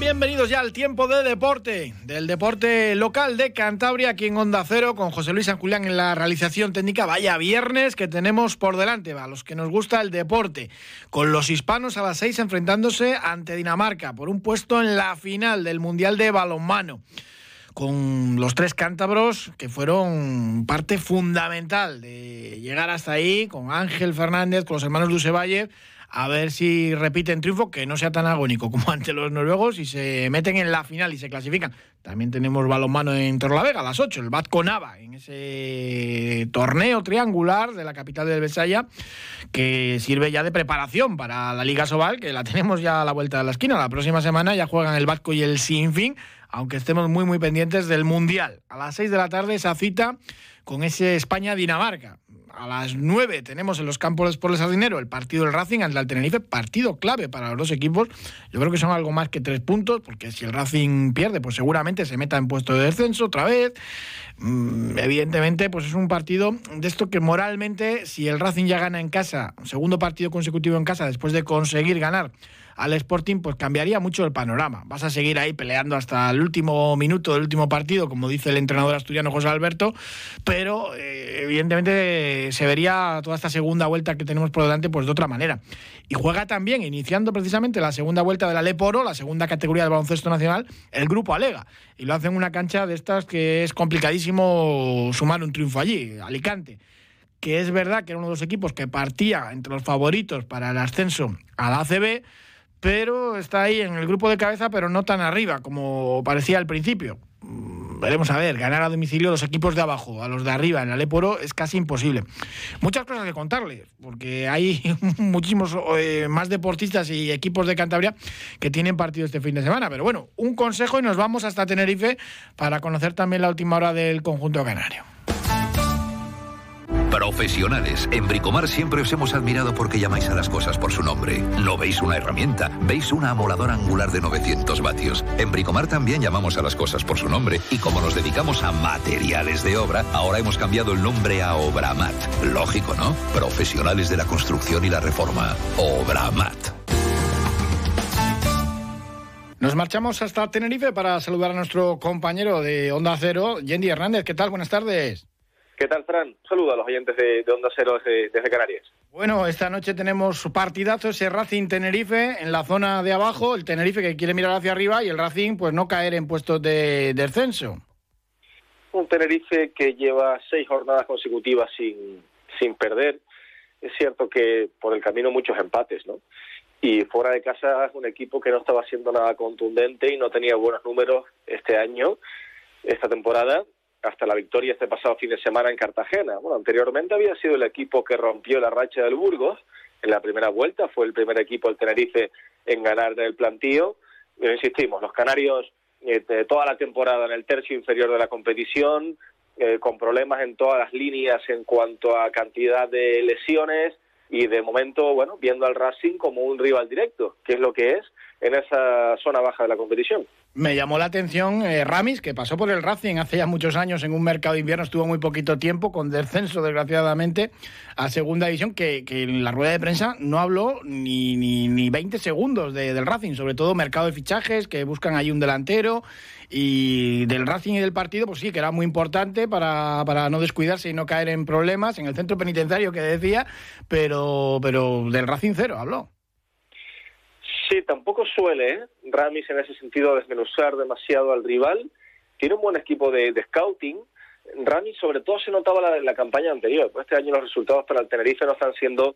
bienvenidos ya al tiempo de deporte, del deporte local de Cantabria, aquí en Onda Cero, con José Luis San Julián en la realización técnica. Vaya viernes que tenemos por delante, a los que nos gusta el deporte, con los hispanos a las seis enfrentándose ante Dinamarca por un puesto en la final del Mundial de Balonmano con los tres cántabros que fueron parte fundamental de llegar hasta ahí, con Ángel Fernández, con los hermanos Dusevalle, a ver si repiten triunfo, que no sea tan agónico como ante los noruegos y se meten en la final y se clasifican. También tenemos balonmano en Torlavega a las 8, el Batco Nava, en ese torneo triangular de la capital del Besaya, que sirve ya de preparación para la Liga Sobal, que la tenemos ya a la vuelta de la esquina. La próxima semana ya juegan el Batco y el Sinfín, aunque estemos muy, muy pendientes del Mundial. A las 6 de la tarde esa cita con ese España-Dinamarca a las 9 tenemos en los campos por el Sardinero el partido del Racing ante el Tenerife, partido clave para los dos equipos. Yo creo que son algo más que tres puntos, porque si el Racing pierde, pues seguramente se meta en puesto de descenso otra vez. Mm, evidentemente, pues es un partido de esto que moralmente, si el Racing ya gana en casa, segundo partido consecutivo en casa, después de conseguir ganar al Sporting, pues cambiaría mucho el panorama. Vas a seguir ahí peleando hasta el último minuto del último partido, como dice el entrenador asturiano José Alberto, pero eh, evidentemente se vería toda esta segunda vuelta que tenemos por delante pues de otra manera. Y juega también, iniciando precisamente la segunda vuelta de la Leporo, la segunda categoría del baloncesto nacional, el grupo Alega. Y lo hacen en una cancha de estas que es complicadísimo sumar un triunfo allí, Alicante que es verdad que era uno de los equipos que partía entre los favoritos para el ascenso a la ACB, pero está ahí en el grupo de cabeza, pero no tan arriba como parecía al principio. Mm, veremos a ver, ganar a domicilio los equipos de abajo, a los de arriba, en el Leporo es casi imposible. Muchas cosas que contarles, porque hay muchísimos eh, más deportistas y equipos de Cantabria que tienen partido este fin de semana. Pero bueno, un consejo y nos vamos hasta Tenerife para conocer también la última hora del conjunto canario. Profesionales. En Bricomar siempre os hemos admirado porque llamáis a las cosas por su nombre. No veis una herramienta, veis una amoladora angular de 900 vatios. En Bricomar también llamamos a las cosas por su nombre y como nos dedicamos a materiales de obra, ahora hemos cambiado el nombre a Obramat. Lógico, ¿no? Profesionales de la construcción y la reforma. Obramat. Nos marchamos hasta Tenerife para saludar a nuestro compañero de Onda Cero, Yendi Hernández. ¿Qué tal? Buenas tardes. ¿Qué tal, Fran? Saludos a los oyentes de, Onda Cero desde, Canarias. Bueno, esta noche tenemos partidazo, ese Racing Tenerife en la zona de abajo, el Tenerife que quiere mirar hacia arriba y el Racing pues no caer en puestos de descenso. Un Tenerife que lleva seis jornadas consecutivas sin, sin perder. Es cierto que por el camino muchos empates, ¿no? Y fuera de casa es un equipo que no estaba siendo nada contundente y no tenía buenos números este año, esta temporada, hasta la victoria este pasado fin de semana en Cartagena. Bueno, anteriormente había sido el equipo que rompió la racha del Burgos en la primera vuelta, fue el primer equipo del Tenerife en ganar el plantío. Insistimos, los canarios eh, toda la temporada en el tercio inferior de la competición, eh, con problemas en todas las líneas en cuanto a cantidad de lesiones y de momento, bueno, viendo al Racing como un rival directo, que es lo que es en esa zona baja de la competición. Me llamó la atención eh, Ramis, que pasó por el Racing hace ya muchos años en un mercado de invierno, estuvo muy poquito tiempo, con descenso desgraciadamente a segunda división, que, en la rueda de prensa no habló ni, ni, ni 20 segundos del Racing, sobre todo mercado de fichajes, que buscan ahí un delantero, y del Racing y del partido, pues sí, que era muy importante para, para no descuidarse y no caer en problemas en el centro penitenciario que decía, pero, pero del Racing cero habló. Sí, tampoco suele ¿eh? Ramis en ese sentido desmenuzar demasiado al rival. Tiene un buen equipo de, scouting. Ramis sobre todo se notaba la, la campaña anterior. Este año los resultados para el Tenerife no están siendo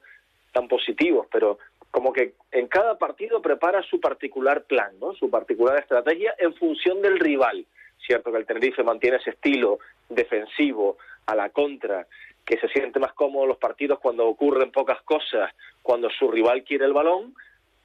tan positivos, pero como que en cada partido prepara su particular plan, ¿no? su particular estrategia en función del rival. Cierto que el Tenerife mantiene ese estilo defensivo a la contra, que se siente más cómodo en los partidos cuando ocurren pocas cosas, cuando su rival quiere el balón,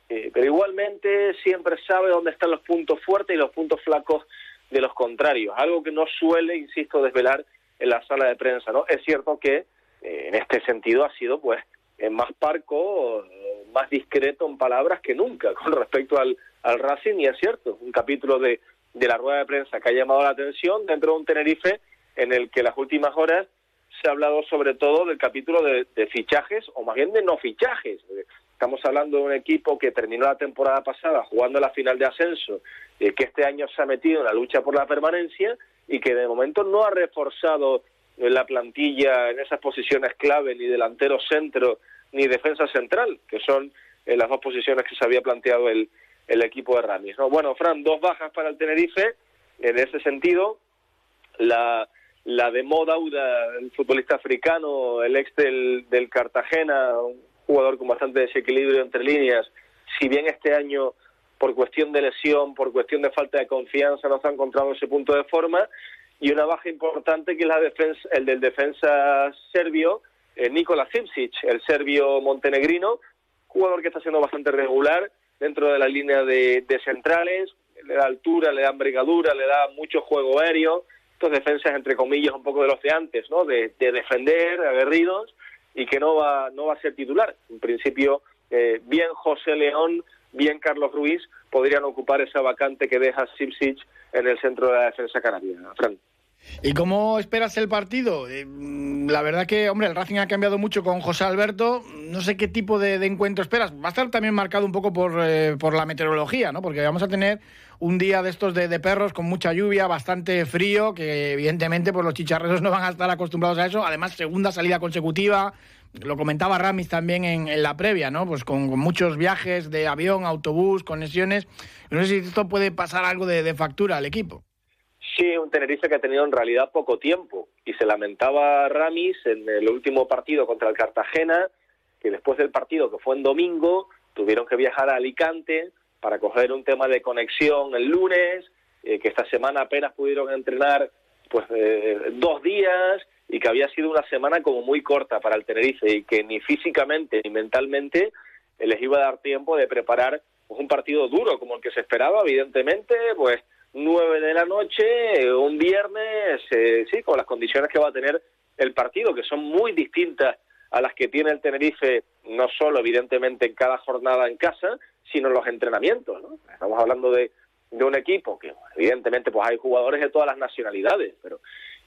eh, pero igualmente siempre sabe dónde están los puntos fuertes y los puntos flacos de los contrarios, algo que no suele, insisto, desvelar en la sala de prensa, ¿no? Es cierto que eh, en este sentido ha sido, pues, más parco, más discreto en palabras que nunca con respecto al, al Racing, y es cierto, un capítulo de, de la rueda de prensa que ha llamado la atención dentro de un Tenerife en el que las últimas horas se ha hablado sobre todo del capítulo de, fichajes, o más bien de no fichajes. Estamos hablando de un equipo que terminó la temporada pasada jugando la final de ascenso, eh, que este año se ha metido en la lucha por la permanencia y que de momento no ha reforzado la plantilla en esas posiciones clave, ni delantero centro, ni defensa central, que son eh, las dos posiciones que se había planteado el, el equipo de Ramis. ¿no? Bueno, Fran, dos bajas para el Tenerife. En ese sentido, la, la de Modauda, el futbolista africano, el ex del, del Cartagena, un jugador con bastante desequilibrio entre líneas, si bien este año por cuestión de lesión, por cuestión de falta de confianza, no se ha encontrado ese punto de forma, y una baja importante que es la defensa, el del defensa serbio, eh, Nikola Simsic, el serbio montenegrino, jugador que está siendo bastante regular dentro de la línea de, centrales, le da altura, le da envergadura, le da mucho juego aéreo, estos defensas entre comillas un poco de los de antes, ¿no? De, defender, aguerridos y que no va no va a ser titular. En principio, eh, bien José León, bien Carlos Ruiz podrían ocupar esa vacante que deja Simsic en el centro de la defensa canaria. Fran. ¿Y cómo esperas el partido? Eh, la verdad que, hombre, el Racing ha cambiado mucho con José Alberto. No sé qué tipo de, encuentro esperas. Va a estar también marcado un poco por, eh, por, la meteorología, ¿no? Porque vamos a tener un día de estos de, perros con mucha lluvia, bastante frío, que evidentemente pues los chicharreros no van a estar acostumbrados a eso. Además, segunda salida consecutiva. Lo comentaba Ramis también en, la previa, ¿no? Pues con, muchos viajes de avión, autobús, conexiones. No sé si esto puede pasar algo de factura al equipo. Sí, un Tenerife que ha tenido en realidad poco tiempo y se lamentaba Ramis en el último partido contra el Cartagena que después del partido que fue en domingo tuvieron que viajar a Alicante para coger un tema de conexión el lunes, eh, que esta semana apenas pudieron entrenar pues eh, dos días y que había sido una semana como muy corta para el Tenerife y que ni físicamente ni mentalmente les iba a dar tiempo de preparar pues, un partido duro como el que se esperaba, evidentemente, pues 9 de la noche, un viernes, eh, sí, con las condiciones que va a tener el partido, que son muy distintas a las que tiene el Tenerife, no solo evidentemente en cada jornada en casa, sino en los entrenamientos. ¿no? Estamos hablando de, de un equipo que evidentemente pues hay jugadores de todas las nacionalidades, pero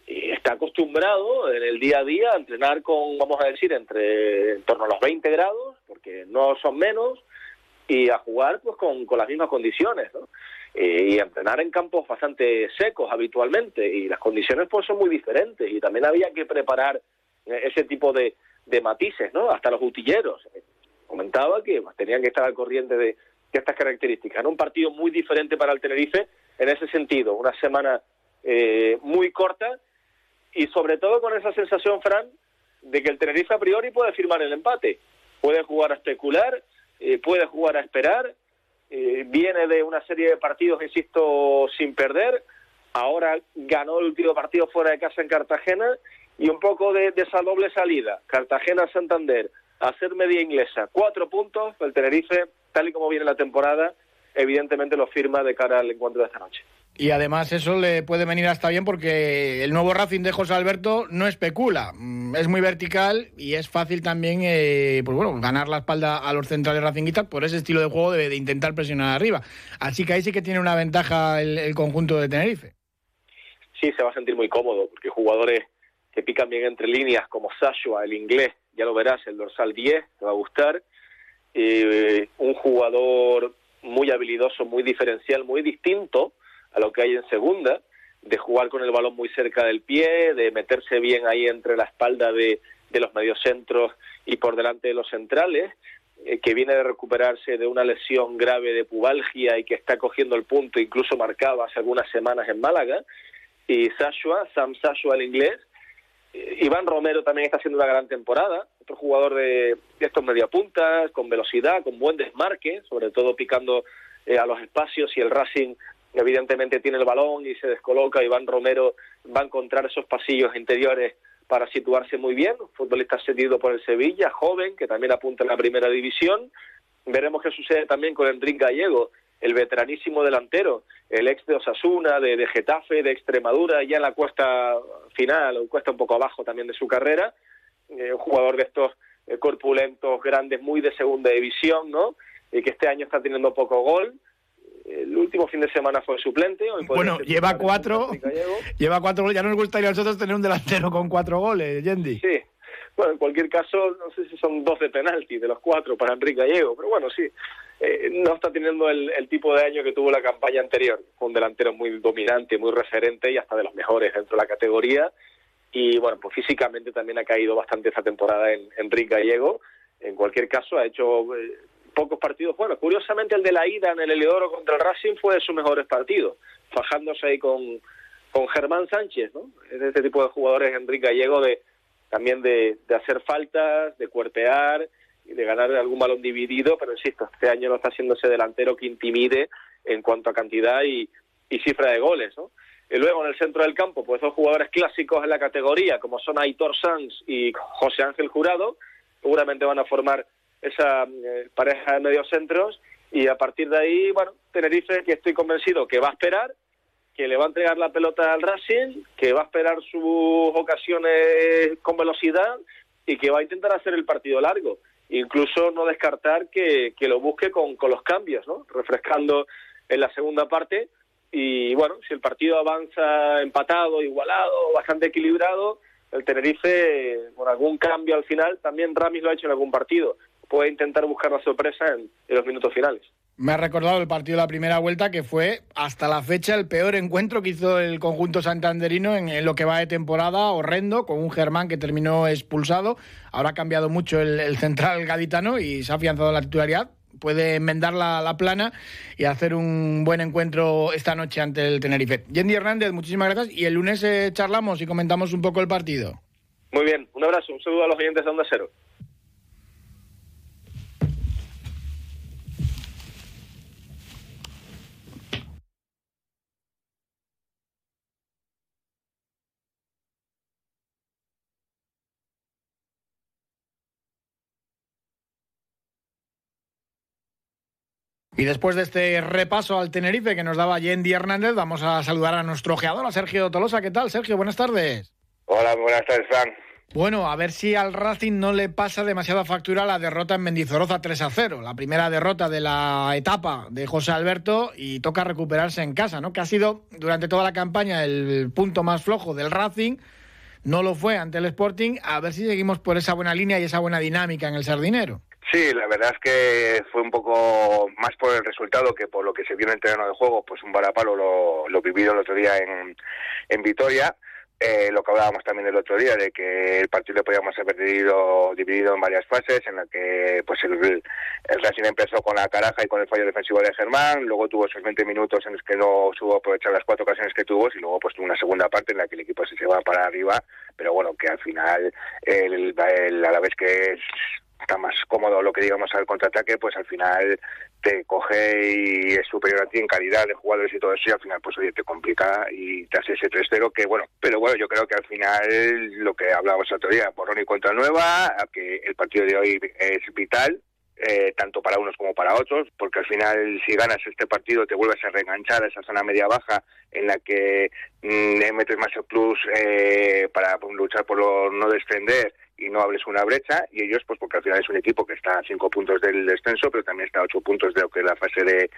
eh, está acostumbrado en el día a día a entrenar con, vamos a decir, entre en torno a los 20 grados, porque no son menos, y a jugar pues con, con las mismas condiciones. ¿no? Eh, y entrenar en campos bastante secos habitualmente y las condiciones pues son muy diferentes y también había que preparar eh, ese tipo de, de matices, ¿no? Hasta los utilleros. Comentaba que tenían que estar al corriente de, estas características. Un partido muy diferente para el Tenerife en ese sentido, una semana eh, muy corta y sobre todo con esa sensación, Fran, de que el Tenerife a priori puede firmar el empate. Puede jugar a especular, puede jugar a esperar, eh, viene de una serie de partidos, insisto, sin perder. Ahora ganó el último partido fuera de casa en Cartagena y un poco de, esa doble salida. Cartagena-Santander, hacer media inglesa, cuatro puntos. El Tenerife, tal y como viene la temporada, evidentemente lo firma de cara al encuentro de esta noche. Y además eso le puede venir hasta bien porque el nuevo Racing de José Alberto no especula, mm, es muy vertical y es fácil también eh, pues bueno, ganar la espalda a los centrales racinguistas por ese estilo de juego de, intentar presionar arriba. Así que ahí sí que tiene una ventaja el, conjunto de Tenerife. Sí, se va a sentir muy cómodo porque jugadores que pican bien entre líneas como Sashua, el inglés, ya lo verás, el dorsal 10, te va a gustar. Eh, un jugador muy habilidoso, muy diferencial, muy distinto a lo que hay en segunda, de jugar con el balón muy cerca del pie, de meterse bien ahí entre la espalda de, de los mediocentros y por delante de los centrales, eh, que viene de recuperarse de una lesión grave de pubalgia y que está cogiendo el punto, incluso marcado hace algunas semanas en Málaga, y Sashua, Sam Sashua el inglés, Iván Romero también está haciendo una gran temporada, otro jugador de, de estos mediapuntas, con velocidad, con buen desmarque, sobre todo picando eh, a los espacios y el Racing evidentemente tiene el balón y se descoloca, Iván Romero va a encontrar esos pasillos interiores para situarse muy bien, futbolista cedido por el Sevilla, joven, que también apunta en la primera división. Veremos qué sucede también con Enrique Gallego, el veteranísimo delantero, el ex de Osasuna, de, de Getafe, de Extremadura, ya en la cuesta final, o cuesta un poco abajo también de su carrera, eh, un jugador de estos eh, corpulentos, grandes, muy de segunda división, ¿no? Y que este año está teniendo poco gol. El último fin de semana fue suplente. bueno, lleva cuatro, lleva cuatro goles. Ya nos gustaría a nosotros tener un delantero con cuatro goles, Yendi. Sí, bueno, en cualquier caso, no sé si son dos de penalti de los cuatro para Enrique Gallego, pero bueno, sí, eh, no está teniendo el, tipo de año que tuvo la campaña anterior. Fue un delantero muy dominante, muy referente y hasta de los mejores dentro de la categoría. Y bueno, pues físicamente también ha caído bastante esta temporada en Enrique Gallego. En cualquier caso, ha hecho eh, pocos partidos Bueno, Curiosamente, el de la ida en el Eleodoro contra el Racing fue de sus mejores partidos, fajándose ahí con, con Germán Sánchez, ¿no? Es este tipo de jugadores, Enrique Gallego, de también de, de hacer faltas, de cuerpear de ganar algún balón dividido, pero insisto, este año no está siendo ese delantero que intimide en cuanto a cantidad y, cifra de goles, ¿no? Y luego en el centro del campo, pues dos jugadores clásicos en la categoría, como son Aitor Sanz y José Ángel Jurado, seguramente van a formar esa eh, pareja de mediocentros y a partir de ahí, bueno, Tenerife que estoy convencido que va a esperar que le va a entregar la pelota al Racing, que va a esperar sus ocasiones con velocidad y que va a intentar hacer el partido largo. Incluso no descartar que, que lo busque con, con los cambios, ¿no? refrescando en la segunda parte. Y bueno, si el partido avanza empatado, igualado, bastante equilibrado, el Tenerife, con algún cambio al final, también Ramis lo ha hecho en algún partido, puede intentar buscar la sorpresa en los minutos finales. Me ha recordado el partido de la primera vuelta que fue hasta la fecha el peor encuentro que hizo el conjunto santanderino en, lo que va de temporada, horrendo, con un Germán que terminó expulsado. Ahora ha cambiado mucho el, central gaditano y se ha afianzado la titularidad. Puede enmendar la, plana y hacer un buen encuentro esta noche ante el Tenerife. Yendi Hernández, muchísimas gracias. Y el lunes eh, charlamos y comentamos un poco el partido. Muy bien, un abrazo, un saludo a los oyentes de Onda Cero. Y después de este repaso al Tenerife que nos daba Yendi Hernández, vamos a saludar a nuestro ojeador, a Sergio Tolosa. ¿Qué tal, Sergio? Buenas tardes. Hola, buenas tardes, Fran. Bueno, a ver si al Racing no le pasa demasiada factura la derrota en Mendizorroza 3 a 0, la primera derrota de la etapa de José Alberto y toca recuperarse en casa, ¿no? Que ha sido durante toda la campaña el punto más flojo del Racing, no lo fue ante el Sporting, a ver si seguimos por esa buena línea y esa buena dinámica en el Sardinero. Sí, la verdad es que fue un poco más por el resultado que por lo que se vio en el terreno de juego, pues un varapalo lo, lo vivido el otro día en, en Vitoria. Eh, lo que hablábamos también el otro día de que el partido podíamos haber dividido, dividido en varias fases en la que pues el, el Racing empezó con la caraja y con el fallo defensivo de Germán luego tuvo esos 20 minutos en los que no supo aprovechar las cuatro ocasiones que tuvo y luego pues tuvo una segunda parte en la que el equipo se lleva para arriba pero bueno que al final el, el, a la vez que está más cómodo lo que digamos al contraataque, pues al final te coge y es superior a ti en calidad de jugadores y todo eso y al final pues oye te complica y te hace ese 3-0 que bueno, pero bueno yo creo que al final lo que hablábamos el otro día, Borrón y contra Nueva, que el partido de hoy es vital eh, tanto para unos como para otros, porque al final si ganas este partido te vuelves a reenganchar a esa zona media-baja en la que mm, metes más el plus eh, para luchar por no descender y no hables una brecha y ellos pues porque al final es un equipo que está a cinco puntos del descenso pero también está a ocho puntos de lo que es la fase de,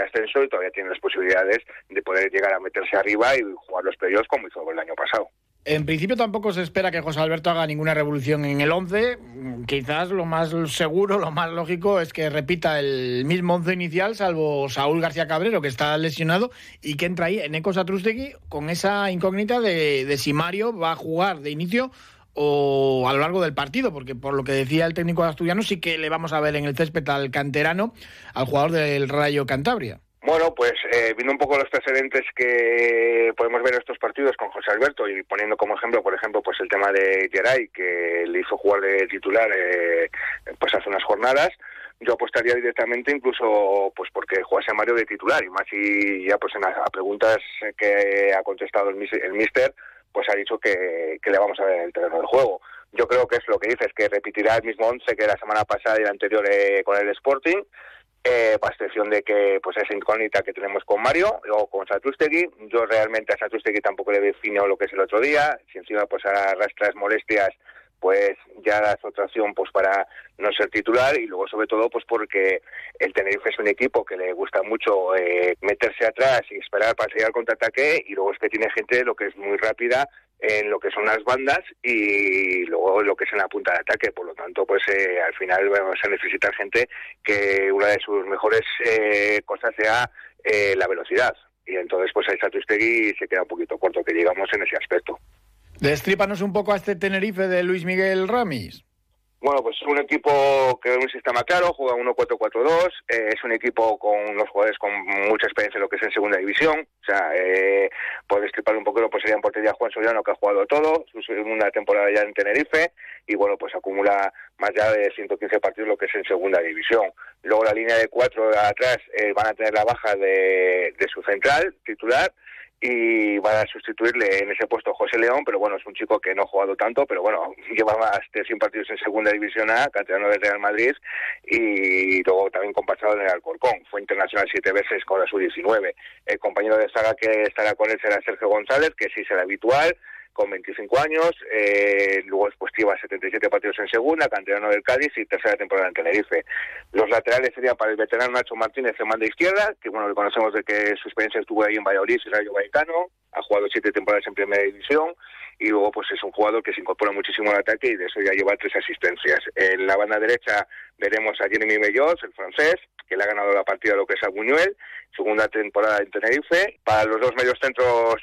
ascenso y todavía tiene las posibilidades de poder llegar a meterse arriba y jugar los playoffs como hizo el año pasado. En principio tampoco se espera que José Alberto haga ninguna revolución en el 11. Quizás lo más seguro, lo más lógico es que repita el mismo 11 inicial, salvo Saúl García Cabrero, que está lesionado, y que entra ahí en Ecos Atrustegui con esa incógnita de, de si Mario va a jugar de inicio o a lo largo del partido, porque por lo que decía el técnico asturiano, sí que le vamos a ver en el césped al canterano, al jugador del Rayo Cantabria. Bueno, pues eh, viendo un poco los precedentes que podemos ver en estos partidos con José Alberto y poniendo como ejemplo, por ejemplo, pues el tema de Geray, que le hizo jugar de titular eh, pues hace unas jornadas, yo apostaría directamente incluso pues porque jugase Mario de titular y más y ya pues en a, preguntas que ha contestado el, el mister pues ha dicho que, le vamos a ver en el terreno del juego. Yo creo que es lo que dices, que repetirá el mismo once que la semana pasada y la anterior eh, con el Sporting. eh, para excepción de que pues esa incógnita que tenemos con Mario o con Satustegui. Yo realmente a Satustegui tampoco le defino lo que es el otro día. Si encima pues arrastras molestias pues ya la otra opción pues para no ser titular y luego sobre todo pues porque el Tenerife es un equipo que le gusta mucho eh, meterse atrás y esperar para seguir al contraataque y luego es que tiene gente lo que es muy rápida en lo que son las bandas y luego lo que es en la punta de ataque. Por lo tanto pues eh, al final vamos a necesitar gente que una de sus mejores eh, cosas sea la velocidad. Y entonces pues ahí Satustegui se queda un poquito corto que llegamos en ese aspecto Destrípanos un poco a este Tenerife de Luis Miguel Ramis. Bueno, pues es un equipo que es un sistema claro, juega 1-4-4-2, eh, es un equipo con unos jugadores con mucha experiencia en lo que es en segunda división, o sea, eh, por destripar un poco, pues sería en portería Juan Soriano, que ha jugado todo, su segunda temporada ya en Tenerife, y bueno, pues acumula más allá de 115 partidos lo que es en segunda división. Luego la línea de cuatro de atrás eh, van a tener la baja de su central titular, y va a sustituirle en ese puesto José León, pero bueno, es un chico que no ha jugado tanto, pero bueno, lleva más de 100 partidos en Segunda División A, canterano del Real Madrid, y luego también compasado en el Alcorcón. Fue internacional siete veces con la Sub-19. El compañero de saga que estará con él será Sergio González, que sí será habitual, con 25 años, eh, luego después lleva 77 partidos en segunda, canterano del Cádiz y tercera temporada en Tenerife. Los laterales serían para el veterano Nacho Martínez en banda izquierda, que bueno, le conocemos de que su experiencia estuvo ahí en Valladolid y Rayo Vallecano, ha jugado siete temporadas en primera división y luego pues es un jugador que se incorpora muchísimo al ataque y de eso ya lleva tres asistencias. En la banda derecha veremos a Jeremy Mellos, el francés, que le ha ganado la partida lo que es a Buñuel, segunda temporada en Tenerife. Para los dos medios centros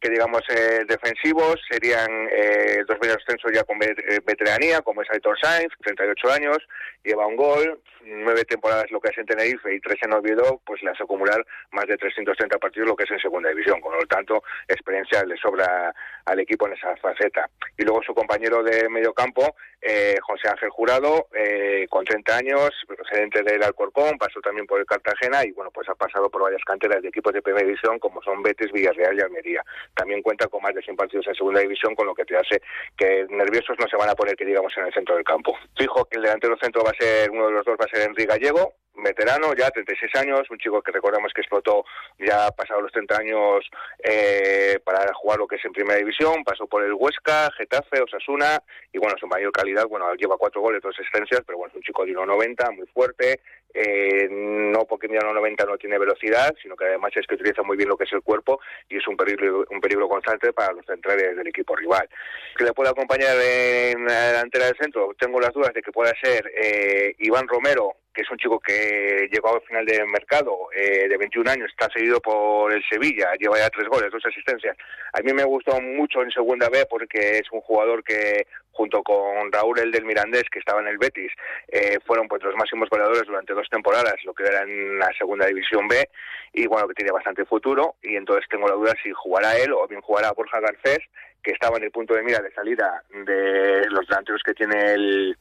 que digamos eh, defensivos serían eh, dos medios centros ya con eh, veteranía, como es Aitor Sainz, 38 años, lleva un gol, nueve temporadas lo que es en Tenerife y tres en Oviedo, pues le hace acumular más de 330 partidos lo que es en segunda división, con lo tanto experiencia le sobra al equipo en esa faceta. Y luego su compañero de medio campo, eh, José Ángel Jurado, eh, con 30 años, procedente del Alcorcón, pasó también por el Cartagena y bueno, pues ha pasado por varias canteras de equipos de primera división como son Betis, Villarreal y Almería. También cuenta con más de 100 partidos en segunda división, con lo que te hace que nerviosos no se van a poner que digamos en el centro del campo. Fijo que el delantero centro va a ser, uno de los dos va a ser Enrique Gallego, veterano, ya 36 años, un chico que recordamos que explotó ya pasado los 30 años eh, para jugar lo que es en primera división, pasó por el Huesca, Getafe, Osasuna y bueno, su mayor calidad, bueno, lleva cuatro goles, dos asistencias, pero bueno, es un chico de 1,90, muy fuerte, eh, no porque mide 1,90 no tiene velocidad, sino que además es que utiliza muy bien lo que es el cuerpo y es un peligro, un peligro constante para los centrales del equipo rival. ¿Que le puede acompañar en la delantera del centro? Tengo las dudas de que pueda ser eh, Iván Romero, que es un chico que llegó al final del mercado, eh, de 21 años, está seguido por el Sevilla, lleva ya tres goles, dos asistencias. A mí me gustó mucho en segunda B porque es un jugador que junto con Raúl el del Mirandés, que estaba en el Betis, eh, fueron pues los máximos goleadores durante dos temporadas, lo que era en la segunda división B, y bueno, que tiene bastante futuro, y entonces tengo la duda si jugará él o bien jugará Borja Garcés, que estaba en el punto de mira de salida de los delanteros que tiene el,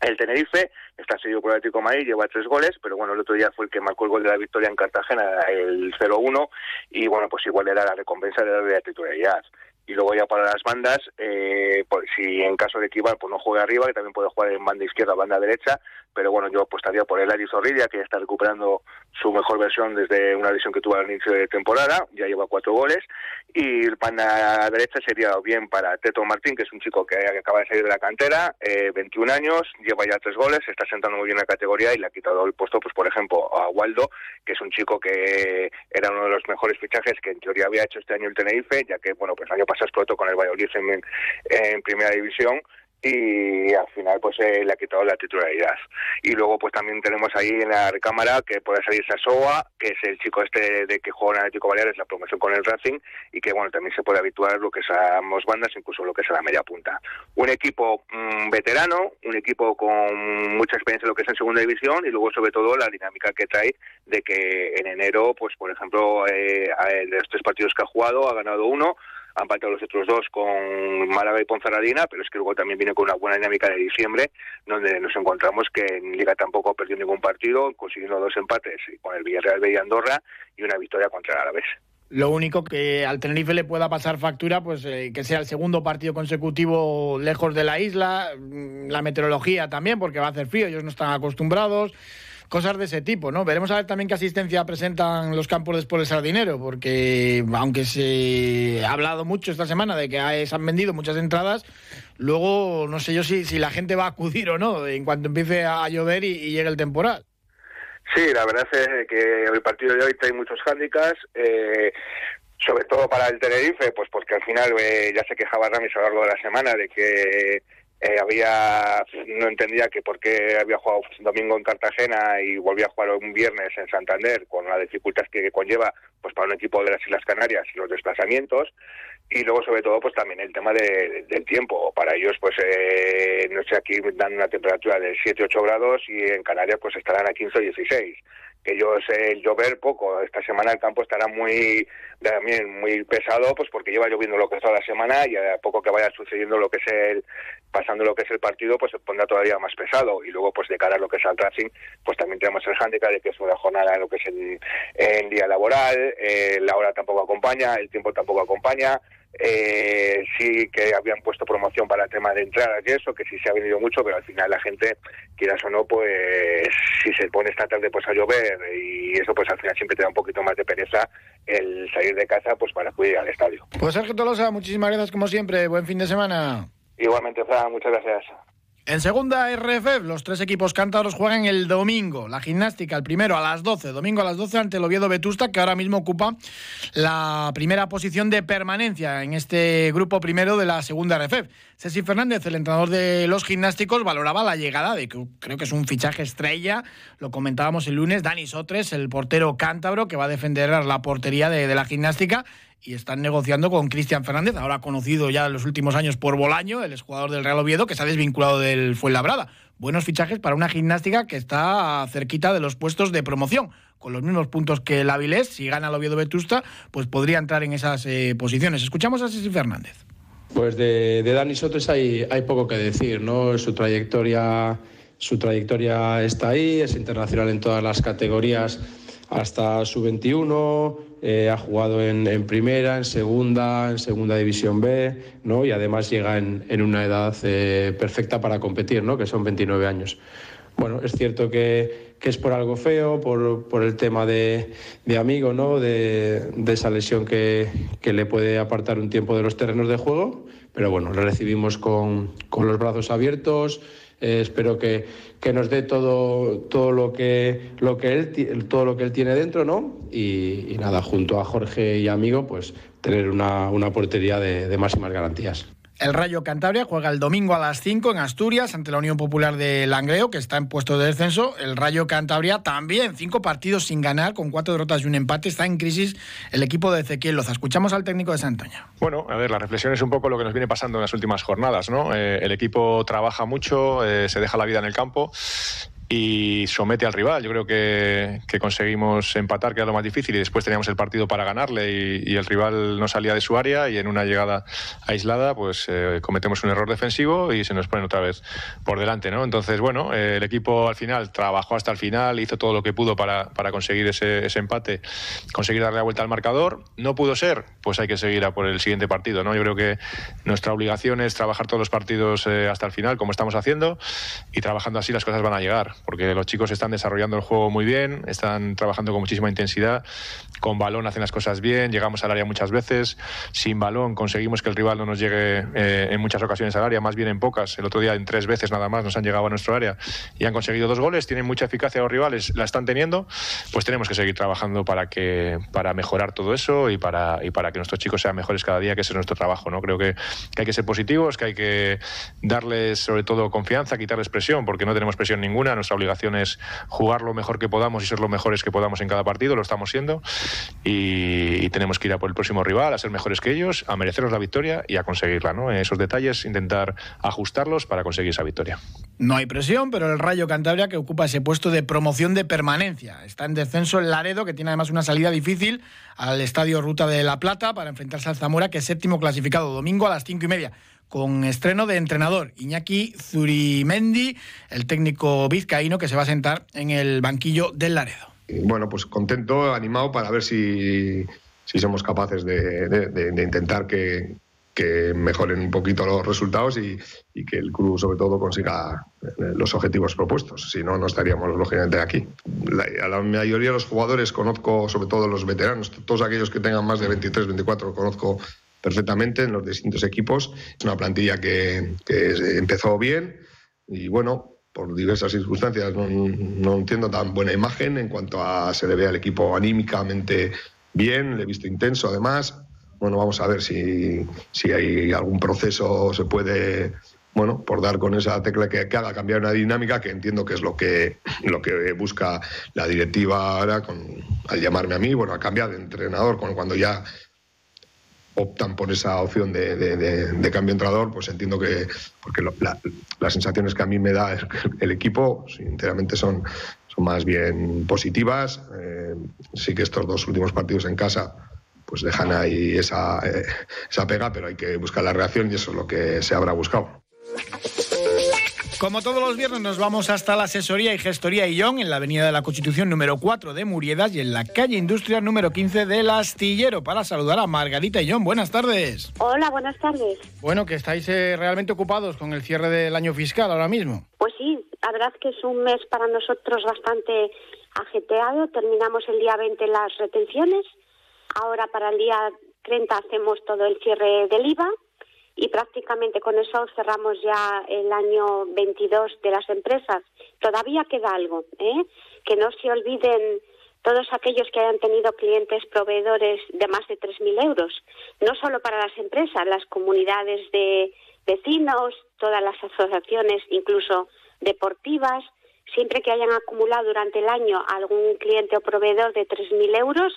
el Tenerife está seguido por el Atlético Madrid, lleva tres goles, pero bueno, el otro día fue el que marcó el gol de la victoria en Cartagena, el 0-1, y bueno, pues igual era la recompensa de la titularidad y luego ya para las bandas, eh, pues si en caso de equivar pues no juegue arriba, que también puede jugar en banda izquierda o banda derecha, pero bueno, yo apostaría por el Ari Zorrilla, que ya está recuperando su mejor versión desde una lesión que tuvo al inicio de temporada, ya lleva cuatro goles, y el banda derecha sería bien para Teto Martín, que es un chico que acaba de salir de la cantera, eh, 21 años, lleva ya tres goles, está sentando muy bien la categoría y le ha quitado el puesto, pues por ejemplo, a Waldo, que es un chico que era uno de los mejores fichajes que en teoría había hecho este año el Tenerife, ya que, bueno, pues el año pasado explotó con el Valladolid en, en primera división y al final pues eh, le ha quitado la titularidad. Y luego pues también tenemos ahí en la recámara que puede salir Sasoa que es el chico este de que juega en Atlético Baleares la promoción con el Racing y que bueno también se puede habituar lo que es a ambos bandas incluso lo que es a la media punta. Un equipo mm, veterano un equipo con mucha experiencia en lo que es en segunda división y luego sobre todo la dinámica que trae de que en enero pues por ejemplo eh, de los tres partidos que ha jugado ha ganado uno han faltado los otros dos con Málaga y Ponferradina, pero es que luego también viene con una buena dinámica de diciembre, donde nos encontramos que en Liga tampoco perdió ningún partido, consiguiendo dos empates con el Villarreal y Andorra y una victoria contra el Alavés. Lo único que al Tenerife le pueda pasar factura, pues eh, que sea el segundo partido consecutivo lejos de la isla, mm, la meteorología también, porque va a hacer frío, ellos no están acostumbrados cosas de ese tipo, ¿no? Veremos a ver también qué asistencia presentan los campos después del Sardinero, porque aunque se ha hablado mucho esta semana de que se han vendido muchas entradas, luego no sé yo si, si la gente va a acudir o no en cuanto empiece a llover y, y llegue el temporal. Sí, la verdad es que el partido de hoy trae muchos hándicaps. Eh, sobre todo para el Tenerife, pues porque al final eh, ya se quejaba Ramis a lo largo de la semana de que eh, había no entendía que por qué había jugado domingo en Cartagena y volvía a jugar un viernes en Santander con la dificultad que conlleva pues para un equipo de las Islas Canarias y los desplazamientos. Y luego sobre todo pues también el tema de, del tiempo. Para ellos pues eh, no sé aquí dan una temperatura de 7 8 grados y en Canarias pues estarán a 15 o 16 que ellos el llover poco esta semana el campo estará muy también muy pesado pues porque lleva lloviendo lo que es toda la semana y a poco que vaya sucediendo lo que es el pasando lo que es el partido pues se pondrá todavía más pesado. Y luego pues de cara a lo que es al Racing pues también tenemos el handicap de que es una jornada en lo que es el, día laboral eh, la hora tampoco acompaña el tiempo tampoco acompaña eh, sí que habían puesto promoción para el tema de entradas y eso, que sí se ha venido mucho, pero al final la gente, quieras o no, pues si se pone esta tarde pues a llover y eso pues al final siempre te da un poquito más de pereza el salir de casa pues para acudir al estadio. Pues Sergio Tolosa, muchísimas gracias como siempre, buen fin de semana. Igualmente, Fran, muchas gracias. En segunda RFF, los tres equipos cántabros juegan el domingo. La gimnástica, el primero a las 12, domingo a las 12 ante el Oviedo Vetusta, que ahora mismo ocupa la primera posición de permanencia en este grupo primero de la segunda RFF. Ceci Fernández, el entrenador de los gimnásticos, valoraba la llegada de creo que es un fichaje estrella. Lo comentábamos el lunes, Dani Sotres, el portero cántabro, que va a defender la portería de, de la gimnástica y están negociando con Cristian Fernández, ahora conocido ya en los últimos años por Bolaño, el exjugador del Real Oviedo, que se ha desvinculado del Fuenlabrada. Buenos fichajes para una gimnástica que está cerquita de los puestos de promoción. Con los mismos puntos que el Avilés, si gana el Oviedo Vetusta, pues podría entrar en esas eh, posiciones. Escuchamos a Ceci Fernández. Pues de, de Dani Sotres hay, poco que decir, ¿no? Su trayectoria, su trayectoria está ahí, es internacional en todas las categorías hasta su 21, eh, ha jugado en, primera, en segunda, en segunda división B, ¿no? y además llega en, una edad eh, perfecta para competir, ¿no? que son 29 años. Bueno, es cierto que, es por algo feo, por, el tema de, amigo, ¿no? de, esa lesión que, le puede apartar un tiempo de los terrenos de juego, pero bueno, lo recibimos con los brazos abiertos. Eh, espero que, que, nos dé todo, todo, lo que, lo que él, todo lo que él tiene dentro, ¿no? Y, y nada, junto a Jorge y amigo, pues tener una, una portería de, de máximas garantías. El Rayo Cantabria juega el domingo a las 5 en Asturias ante la Unión Popular de Langreo, que está en puesto de descenso. El Rayo Cantabria también, cinco partidos sin ganar, con cuatro derrotas y un empate. Está en crisis el equipo de Ezequiel Loza. Escuchamos al técnico de Santaña. Bueno, a ver, la reflexión es un poco lo que nos viene pasando en las últimas jornadas, ¿no? Eh, el equipo trabaja mucho, eh, se deja la vida en el campo y somete al rival. Yo creo que, que, conseguimos empatar, que era lo más difícil, y después teníamos el partido para ganarle y, el rival no salía de su área y en una llegada aislada pues eh, cometemos un error defensivo y se nos ponen otra vez por delante. ¿no? Entonces, bueno, eh, el equipo al final trabajó hasta el final, hizo todo lo que pudo para, para conseguir ese, ese, empate, conseguir darle la vuelta al marcador. No pudo ser, pues hay que seguir a por el siguiente partido. ¿no? Yo creo que nuestra obligación es trabajar todos los partidos eh, hasta el final, como estamos haciendo, y trabajando así las cosas van a llegar porque los chicos están desarrollando el juego muy bien, están trabajando con muchísima intensidad, con balón hacen las cosas bien, llegamos al área muchas veces, sin balón conseguimos que el rival no nos llegue eh, en muchas ocasiones al área, más bien en pocas, el otro día en tres veces nada más nos han llegado a nuestro área y han conseguido dos goles, tienen mucha eficacia los rivales, la están teniendo, pues tenemos que seguir trabajando para, que, para mejorar todo eso y para, y para que nuestros chicos sean mejores cada día, que ese es nuestro trabajo. ¿no? Creo que, que hay que ser positivos, que hay que darles sobre todo confianza, quitarles presión, porque no tenemos presión ninguna, nuestra obligación es jugar lo mejor que podamos y ser lo mejores que podamos en cada partido, lo estamos siendo y, tenemos que ir a por el próximo rival, a ser mejores que ellos, a merecernos la victoria y a conseguirla. ¿no? Esos detalles, intentar ajustarlos para conseguir esa victoria. No hay presión, pero el Rayo Cantabria que ocupa ese puesto de promoción de permanencia. Está en descenso el Laredo, que tiene además una salida difícil al Estadio Ruta de la Plata para enfrentarse al Zamora, que es séptimo clasificado, domingo a las cinco y media con estreno de entrenador. Iñaki Zurimendi, el técnico vizcaíno que se va a sentar en el banquillo del Laredo. Bueno, pues contento, animado para ver si, si somos capaces de, intentar que, que mejoren un poquito los resultados y, que el club sobre todo consiga eh, los objetivos propuestos. Si no, no estaríamos lógicamente aquí. a la mayoría de los jugadores conozco, sobre todo los veteranos, todos aquellos que tengan más de 23, 24, conozco perfectamente en los distintos equipos. Es una plantilla que, empezó bien y bueno, por diversas circunstancias no, no, entiendo tan buena imagen en cuanto a se le ve al equipo anímicamente bien, le he visto intenso además. Bueno, vamos a ver si, si hay algún proceso, se puede, bueno, por dar con esa tecla que, haga cambiar una dinámica, que entiendo que es lo que, lo que busca la directiva ahora con, al llamarme a mí, bueno, a cambiar de entrenador, cuando ya optan por esa opción de, de, cambio de entrenador, pues entiendo que, porque las sensaciones que a mí me da el, equipo, sinceramente, son, son más bien positivas. Eh, sí que estos dos últimos partidos en casa pues dejan ahí esa, eh, esa pega, pero hay que buscar la reacción y eso es lo que se habrá buscado. Como todos los viernes nos vamos hasta la asesoría y gestoría Illón en la Avenida de la Constitución número 4 de Muriedas y en la calle Industria número 15 del Astillero para saludar a Margarita Illón. Buenas tardes. Hola, buenas tardes. Bueno, que estáis eh, realmente ocupados con el cierre del año fiscal ahora mismo. Pues sí, la verdad que es un mes para nosotros bastante ajeteado. Terminamos el día 20 las retenciones. Ahora para el día 30 hacemos todo el cierre del IVA y prácticamente con eso cerramos ya el año 22 de las empresas. Todavía queda algo, ¿eh? que no se olviden todos aquellos que hayan tenido clientes proveedores de más de 3.000 euros, no solo para las empresas, las comunidades de vecinos, todas las asociaciones, incluso deportivas, siempre que hayan acumulado durante el año algún cliente o proveedor de 3.000 euros,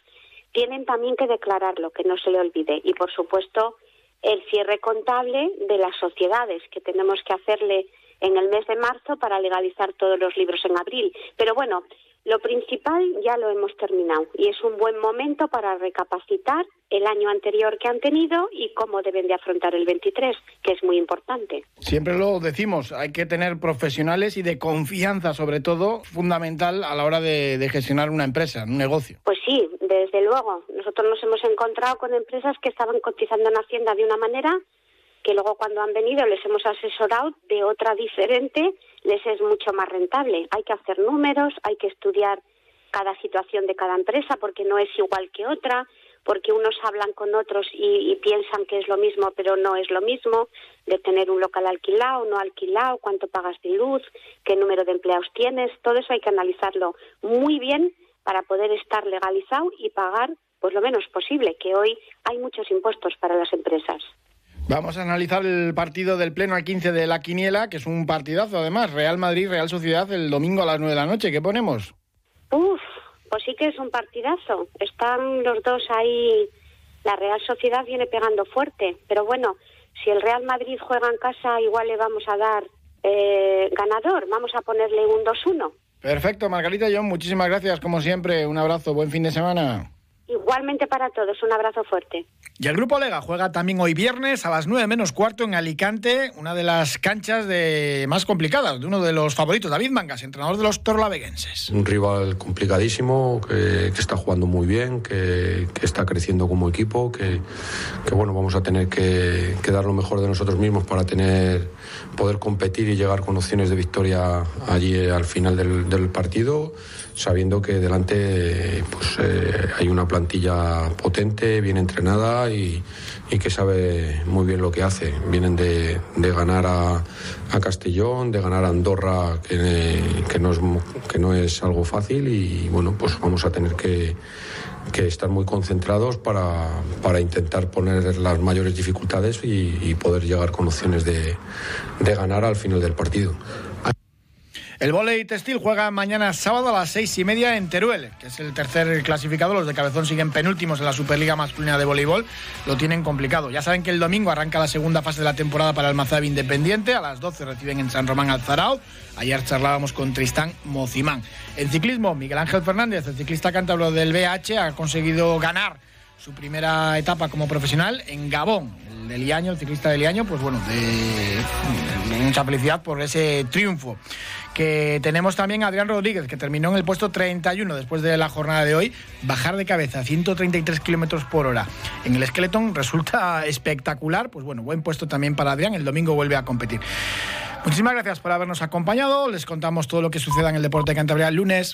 tienen también que declararlo, que no se le olvide. Y, por supuesto, el cierre contable de las sociedades que tenemos que hacerle en el mes de marzo para legalizar todos los libros en abril. Pero bueno, lo principal ya lo hemos terminado y es un buen momento para recapacitar el año anterior que han tenido y cómo deben de afrontar el 23, que es muy importante. Siempre lo decimos, hay que tener profesionales y de confianza, sobre todo, fundamental a la hora de, de gestionar una empresa, un negocio. Pues sí, desde luego. Nosotros nos hemos encontrado con empresas que estaban cotizando en Hacienda de una manera que luego cuando han venido les hemos asesorado de otra diferente, les es mucho más rentable. Hay que hacer números, hay que estudiar cada situación de cada empresa porque no es igual que otra, porque unos hablan con otros y, piensan que es lo mismo, pero no es lo mismo, de tener un local alquilado, no alquilado, cuánto pagas de luz, qué número de empleados tienes, todo eso hay que analizarlo muy bien para poder estar legalizado y pagar pues lo menos posible, que hoy hay muchos impuestos para las empresas. Vamos a analizar el partido del Pleno al 15 de la Quiniela, que es un partidazo además. Real Madrid, Real Sociedad, el domingo a las 9 de la noche. ¿Qué ponemos? Uf, pues sí que es un partidazo. Están los dos ahí. La Real Sociedad viene pegando fuerte. Pero bueno, si el Real Madrid juega en casa, igual le vamos a dar eh, ganador. Vamos a ponerle un 2-1. Perfecto, Margarita John, muchísimas gracias, como siempre. Un abrazo, buen fin de semana. Igualmente para todos, un abrazo fuerte. Y el Grupo Lega juega también hoy viernes a las 9 menos cuarto en Alicante, una de las canchas de más complicadas, de uno de los favoritos, David Mangas, entrenador de los torlaveguenses. Un rival complicadísimo, que, está jugando muy bien, que, está creciendo como equipo, que, bueno, vamos a tener que, dar lo mejor de nosotros mismos para tener poder competir y llegar con opciones de victoria allí al final del, del partido sabiendo que delante pues, eh, hay una plantilla potente, bien entrenada y, que sabe muy bien lo que hace. Vienen de, ganar a, Castellón, de ganar a Andorra, que, no es, que no es algo fácil y bueno, pues vamos a tener que, estar muy concentrados para, intentar poner las mayores dificultades y, poder llegar con opciones de, de ganar al final del partido. El volei textil juega mañana sábado a las seis y media en Teruel, que es el tercer clasificado. Los de Cabezón siguen penúltimos en la Superliga Masculina de Voleibol. Lo tienen complicado. Ya saben que el domingo arranca la segunda fase de la temporada para el Mazabi Independiente. A las 12 reciben en San Román al Zarao. Ayer charlábamos con Tristán Mocimán. En ciclismo, Miguel Ángel Fernández, el ciclista cántabro del BH, ha conseguido ganar su primera etapa como profesional en Gabón. El el ciclista del Liaño, pues bueno, de mucha felicidad por ese triunfo. Que tenemos también a Adrián Rodríguez, que terminó en el puesto 31 después de la jornada de hoy. Bajar de cabeza, 133 kilómetros por hora. En el Skeleton resulta espectacular. Pues bueno, buen puesto también para Adrián. El domingo vuelve a competir. Muchísimas gracias por habernos acompañado. Les contamos todo lo que suceda en el deporte de Cantabria el lunes.